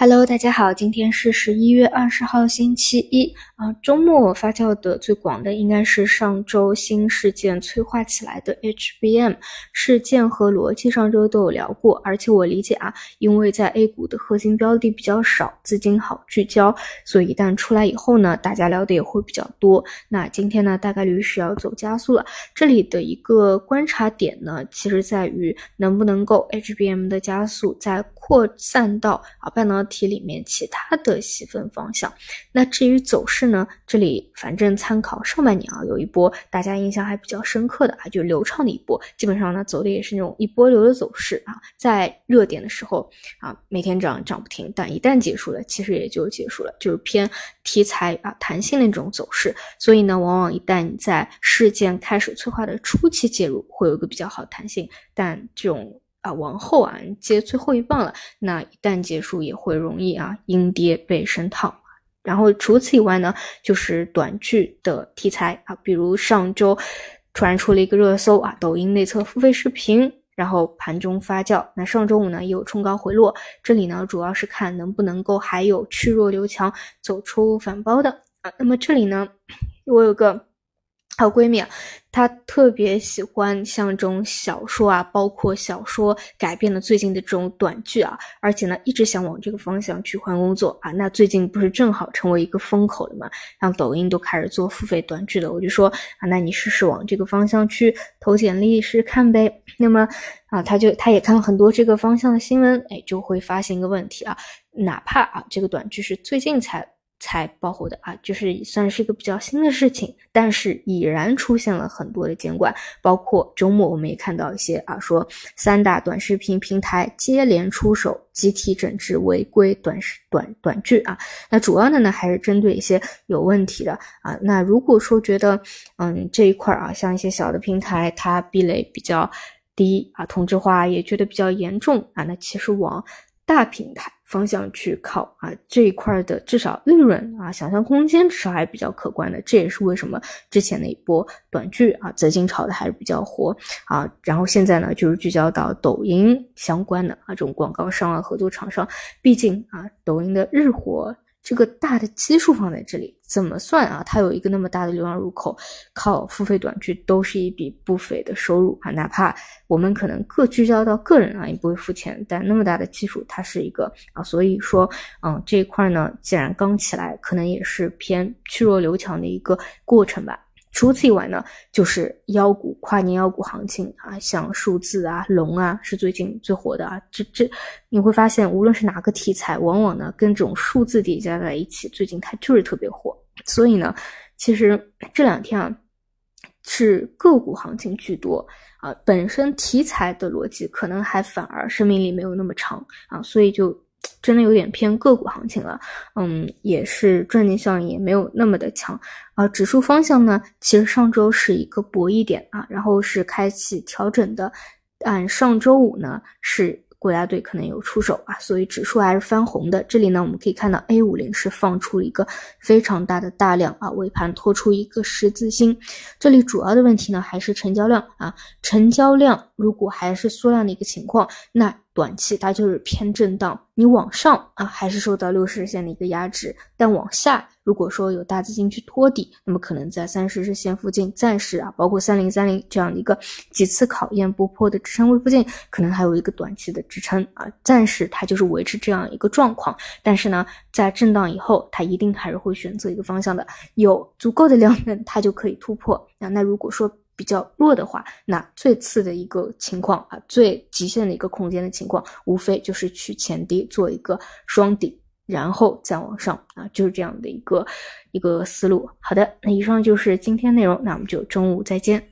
Hello，大家好，今天是十一月二十号，星期一啊。周末发酵的最广的应该是上周新事件催化起来的 HBM 事件和逻辑，上周都有聊过。而且我理解啊，因为在 A 股的核心标的比较少，资金好聚焦，所以一旦出来以后呢，大家聊的也会比较多。那今天呢，大概率是要走加速了。这里的一个观察点呢，其实在于能不能够 HBM 的加速再扩散到啊半导体题。里面其他的细分方向，那至于走势呢？这里反正参考上半年啊，有一波大家印象还比较深刻的啊，就流畅的一波，基本上呢走的也是那种一波流的走势啊，在热点的时候啊，每天涨涨不停，但一旦结束了，其实也就结束了，就是偏题材啊弹性的这种走势。所以呢，往往一旦你在事件开始催化的初期介入，会有一个比较好弹性，但这种。往后啊接最后一棒了，那一旦结束也会容易啊阴跌被深套。然后除此以外呢，就是短剧的题材啊，比如上周突然出了一个热搜啊，抖音内测付费视频，然后盘中发酵。那上周五呢也有冲高回落，这里呢主要是看能不能够还有去弱留强，走出反包的啊。那么这里呢，我有个。还有闺蜜啊，她特别喜欢像这种小说啊，包括小说改编的最近的这种短剧啊，而且呢，一直想往这个方向去换工作啊。那最近不是正好成为一个风口了吗？让抖音都开始做付费短剧了，我就说啊，那你试试往这个方向去投简历试试看呗。那么啊，他就他也看了很多这个方向的新闻，哎，就会发现一个问题啊，哪怕啊这个短剧是最近才。才爆火的啊，就是算是一个比较新的事情，但是已然出现了很多的监管，包括周末我们也看到一些啊，说三大短视频平台接连出手，集体整治违规短视短短剧啊。那主要的呢，还是针对一些有问题的啊。那如果说觉得嗯这一块啊，像一些小的平台，它壁垒比较低啊，同质化也觉得比较严重啊，那其实往大平台。方向去靠啊，这一块的至少利润啊，想象空间至少还比较可观的。这也是为什么之前的一波短剧啊，资金炒的还是比较火啊。然后现在呢，就是聚焦到抖音相关的啊，这种广告商啊，合作厂商，毕竟啊，抖音的日活。这个大的基数放在这里，怎么算啊？它有一个那么大的流量入口，靠付费短剧都是一笔不菲的收入啊。哪怕我们可能各聚焦到个人啊，也不会付钱，但那么大的基数，它是一个啊。所以说，嗯，这一块呢，既然刚起来，可能也是偏去弱留强的一个过程吧。除此以外呢，就是妖股跨年妖股行情啊，像数字啊、龙啊，是最近最火的啊。这这你会发现，无论是哪个题材，往往呢跟这种数字叠加在一起，最近它就是特别火。所以呢，其实这两天啊，是个股行情居多啊，本身题材的逻辑可能还反而生命力没有那么长啊，所以就。真的有点偏个股行情了，嗯，也是赚钱效应也没有那么的强啊。指数方向呢，其实上周是一个博弈点啊，然后是开启调整的，按上周五呢是。国家队可能有出手啊，所以指数还是翻红的。这里呢，我们可以看到 A 五零是放出了一个非常大的大量啊，尾盘拖出一个十字星。这里主要的问题呢，还是成交量啊，成交量如果还是缩量的一个情况，那短期它就是偏震荡。你往上啊，还是受到六十日线的一个压制，但往下。如果说有大资金去托底，那么可能在三十日线附近暂时啊，包括三零三零这样的一个几次考验不破的支撑位附近，可能还有一个短期的支撑啊，暂时它就是维持这样一个状况。但是呢，在震荡以后，它一定还是会选择一个方向的，有足够的量能，它就可以突破啊。那如果说比较弱的话，那最次的一个情况啊，最极限的一个空间的情况，无非就是去前低做一个双底。然后再往上啊，就是这样的一个一个思路。好的，那以上就是今天内容，那我们就中午再见。